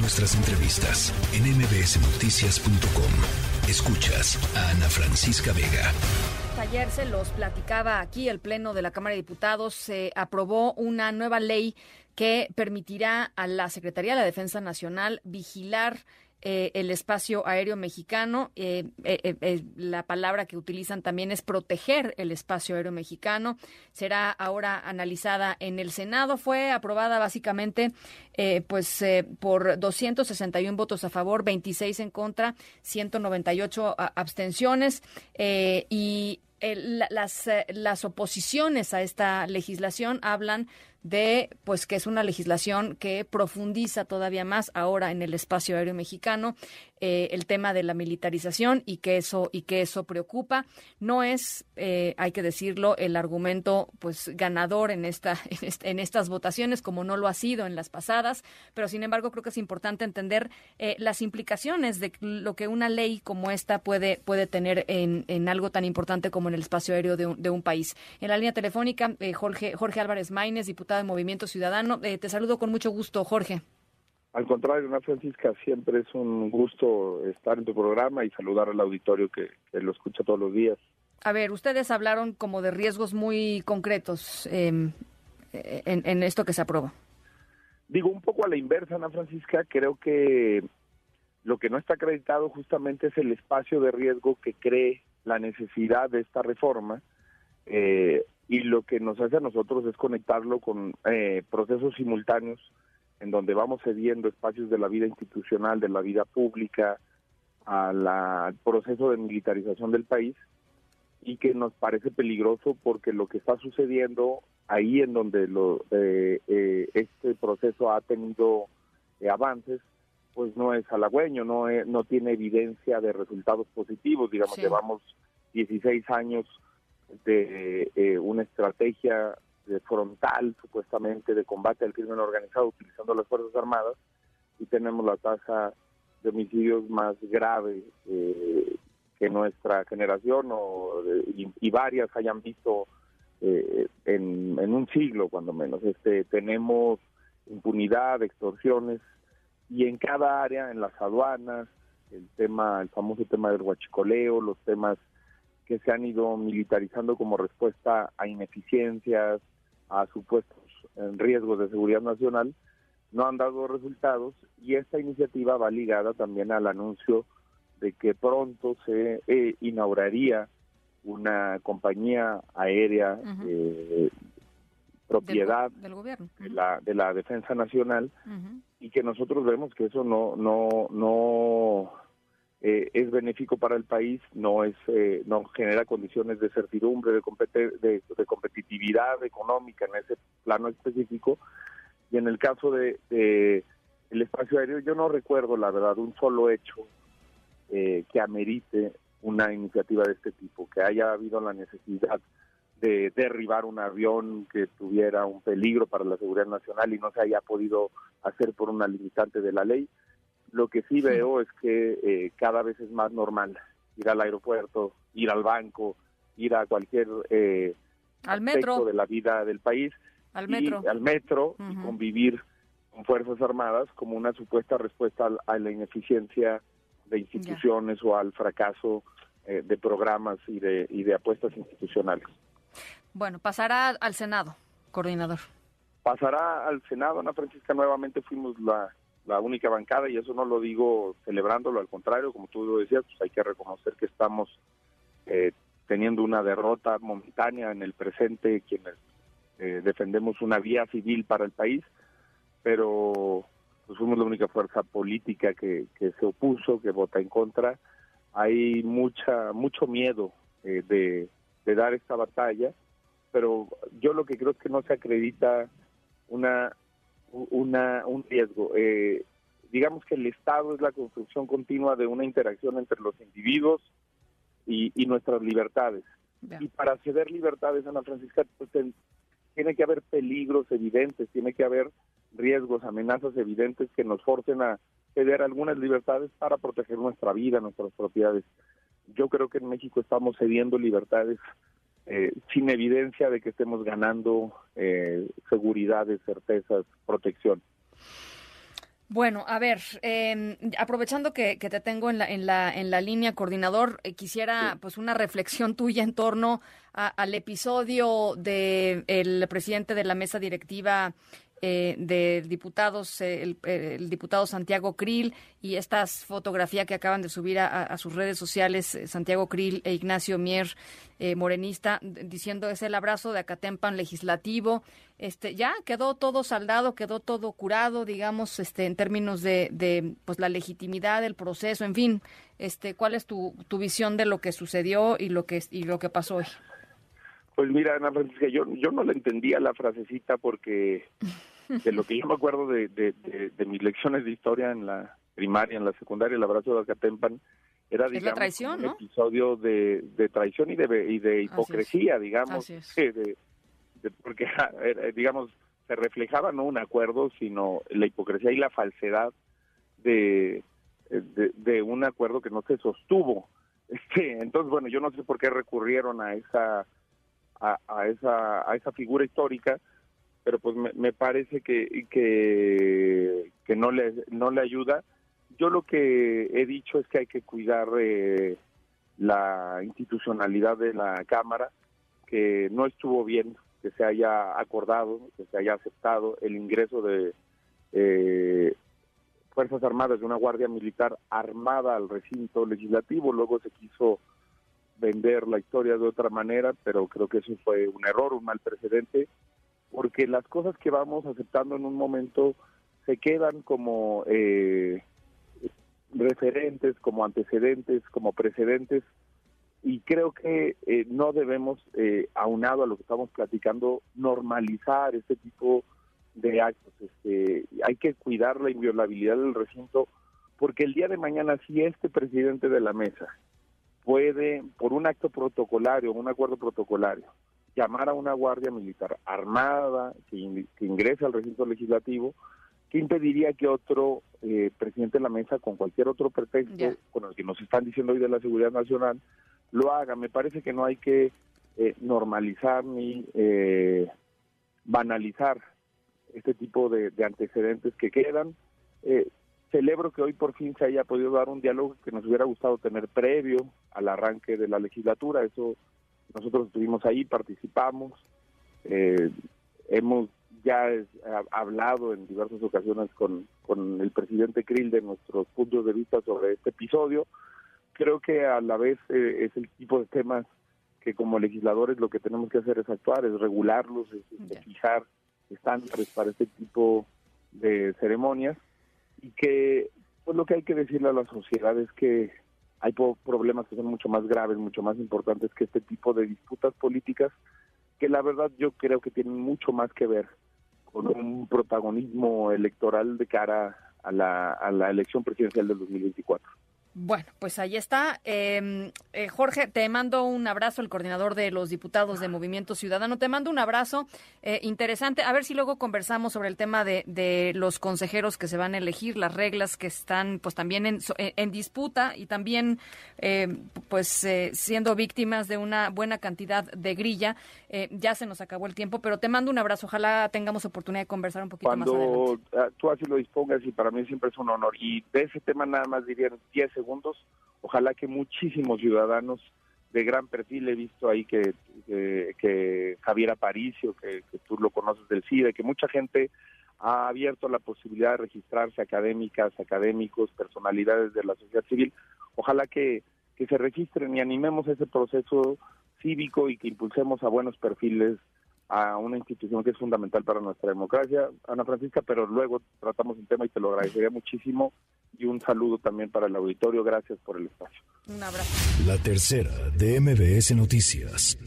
Nuestras entrevistas en mbsnoticias.com. Escuchas a Ana Francisca Vega. Ayer se los platicaba aquí, el Pleno de la Cámara de Diputados se aprobó una nueva ley que permitirá a la Secretaría de la Defensa Nacional vigilar eh, el espacio aéreo mexicano. Eh, eh, la palabra que utilizan también es proteger el espacio aéreo mexicano. Será ahora analizada en el Senado. Fue aprobada básicamente pues por 261 votos a favor, 26 en contra, 198 abstenciones y las, las oposiciones a esta legislación hablan de pues que es una legislación que profundiza todavía más ahora en el espacio aéreo mexicano eh, el tema de la militarización y que eso y que eso preocupa. No es eh, hay que decirlo el argumento pues ganador en esta en, estas votaciones como no lo ha sido en las pasadas pero sin embargo creo que es importante entender eh, las implicaciones de lo que una ley como esta puede puede tener en, en algo tan importante como en el espacio aéreo de un, de un país. En la línea telefónica Jorge Jorge Álvarez Maínez diputado de Movimiento Ciudadano te saludo con mucho gusto Jorge al contrario, Ana Francisca, siempre es un gusto estar en tu programa y saludar al auditorio que, lo escucha todos los días. A ver, ustedes hablaron como de riesgos muy concretos em, en, en, esto que se aprobó. Digo, un poco a la inversa, Ana Francisca, creo que lo que no está acreditado justamente es el espacio de riesgo que cree la necesidad de esta reforma eh, y lo que nos hace a nosotros es conectarlo con eh, procesos simultáneos en donde vamos cediendo espacios de la vida institucional, de la vida pública, al proceso de militarización del país y que nos parece peligroso porque lo que está sucediendo ahí en donde lo, eh, eh, este proceso ha tenido eh, avances, pues no es halagüeño, no, no tiene evidencia de resultados positivos. Digamos, llevamos 16 años de una estrategia de frontal, supuestamente, de combate al crimen organizado utilizando las Fuerzas Armadas y tenemos la tasa de homicidios más grave eh, que nuestra generación o, y, varias hayan visto eh, en, en, un siglo, cuando menos. Este, tenemos impunidad, extorsiones y en cada área, en las aduanas, el tema, el famoso tema del huachicoleo, los temas que se han ido militarizando como respuesta a ineficiencias, a supuestos riesgos de seguridad nacional, no han dado resultados y esta iniciativa va ligada también al anuncio de que pronto se eh, inauguraría una compañía aérea eh, propiedad del, gobierno. de, la, de la defensa nacional y que nosotros vemos que eso no no no eh, es benéfico para el país, no es eh, no genera condiciones de certidumbre, de, de, competitividad económica en ese plano específico. Y en el caso de, el espacio aéreo, yo no recuerdo, la verdad, un solo hecho eh, que amerite una iniciativa de este tipo, que haya habido la necesidad de derribar un avión que tuviera un peligro para la seguridad nacional y no se haya podido hacer por una limitante de la ley. Lo que sí veo es que eh, cada vez es más normal ir al aeropuerto, ir al banco, ir a cualquier eh, al metro. de la vida del país, al metro, al metro y convivir con fuerzas armadas como una supuesta respuesta a la ineficiencia de instituciones o al fracaso eh, de programas y de y de apuestas institucionales. Bueno, pasará al Senado, coordinador. Pasará al Senado, Ana Francisca, nuevamente fuimos la la única bancada y eso no lo digo celebrándolo, al contrario, como tú lo decías, pues hay que reconocer que estamos eh, teniendo una derrota momentánea en el presente quienes eh, defendemos una vía civil para el país, pero pues fuimos la única fuerza política que, se opuso, que vota en contra. Hay mucha mucho miedo eh, de, de dar esta batalla, pero yo lo que creo es que no se acredita una una, un riesgo. Eh, digamos que el Estado es la construcción continua de una interacción entre los individuos y, nuestras libertades. Y para ceder libertades, Ana Francisca, pues, tiene que haber peligros evidentes, tiene que haber riesgos, amenazas evidentes que nos forcen a ceder algunas libertades para proteger nuestra vida, nuestras propiedades. Yo creo que en México estamos cediendo libertades eh, sin evidencia de que estemos ganando eh, seguridades, certezas, protección. Bueno, a ver, em, aprovechando que, te tengo en la, en la, en la línea, coordinador, eh, quisiera pues una reflexión tuya en torno al episodio del el presidente de la mesa directiva eh, de diputados, eh, el, diputado Santiago Krill y esta fotografía que acaban de subir a, sus redes sociales, eh, Santiago Krill e Ignacio Mier, morenista, diciendo es el abrazo de Acatempan legislativo. Este, ya quedó todo saldado, quedó todo curado, digamos, este, en términos de, de pues la legitimidad del proceso, en fin, este, ¿cuál es tu, tu visión de lo que sucedió y lo que y lo que pasó hoy? Pues mira, Ana Francisca, yo, yo no le entendía la frasecita porque de lo que yo me acuerdo de, de, mis lecciones de historia en la primaria, en la secundaria, el abrazo de Acatempan, era, digamos, un episodio de, de traición y de, y de hipocresía, digamos, de, porque, digamos, se reflejaba no un acuerdo, sino la hipocresía y la falsedad de, de, un acuerdo que no se sostuvo. Este, entonces, bueno, yo no sé por qué recurrieron a esa a, esa, a esa figura histórica, pero pues me, parece que, que, que, no, le, no le ayuda. Yo lo que he dicho es que hay que cuidar eh, la institucionalidad de la Cámara, que no estuvo bien que se haya acordado, que se haya aceptado el ingreso de eh, Fuerzas Armadas de una Guardia Militar armada al recinto legislativo, luego se quiso vender la historia de otra manera, pero creo que eso fue un error, un mal precedente, porque las cosas que vamos aceptando en un momento se quedan como eh, referentes, como antecedentes, como precedentes, y creo que eh, no debemos, eh, aunado a lo que estamos platicando, normalizar este tipo de actos. Este, hay que cuidar la inviolabilidad del recinto, porque el día de mañana, si este presidente de la mesa puede, por un acto protocolario, un acuerdo protocolario, llamar a una guardia militar armada que, ingrese al recinto legislativo, que impediría que otro eh, presidente de la mesa, con cualquier otro pretexto, con el que nos están diciendo hoy de la seguridad nacional, lo haga. Me parece que no hay que eh, normalizar ni eh, banalizar este tipo de, de antecedentes que quedan. Eh, celebro que hoy por fin se haya podido dar un diálogo que nos hubiera gustado tener previo al arranque de la legislatura. Eso nosotros estuvimos ahí, participamos, eh, hemos ya hablado en diversas ocasiones con, con el presidente Krill de nuestros puntos de vista sobre este episodio. Creo que a la vez eh, es el tipo de temas que como legisladores lo que tenemos que hacer es actuar, es regularlos, es, fijar estándares para este tipo de ceremonias y que pues lo que hay que decirle a la sociedad es que hay problemas que son mucho más graves, mucho más importantes que este tipo de disputas políticas, que la verdad yo creo que tienen mucho más que ver con un protagonismo electoral de cara a la, a la elección presidencial del 2024. Bueno, pues ahí está. Em, eh, Jorge, te mando un abrazo, el coordinador de los diputados de Movimiento Ciudadano. Te mando un abrazo eh, interesante. A ver si luego conversamos sobre el tema de, de, los consejeros que se van a elegir, las reglas que están pues también en, en disputa y también em, pues eh, siendo víctimas de una buena cantidad de grilla. ya se nos acabó el tiempo, pero te mando un abrazo. Ojalá tengamos oportunidad de conversar un poquito más adelante. Cuando tú así lo dispongas y para mí siempre es un honor. Y de ese tema nada más dirían 10 segundos Ojalá que muchísimos ciudadanos de gran perfil, he visto ahí que, que, Javier Aparicio, que, tú lo conoces del CIDE, que mucha gente ha abierto la posibilidad de registrarse académicas, académicos, personalidades de la sociedad civil. Ojalá que, que se registren y animemos ese proceso cívico y que impulsemos a buenos perfiles a una institución que es fundamental para nuestra democracia, Ana Francisca, pero luego tratamos el tema y te lo agradecería muchísimo y un saludo también para el auditorio. Gracias por el espacio. Un abrazo. La tercera de MBS Noticias.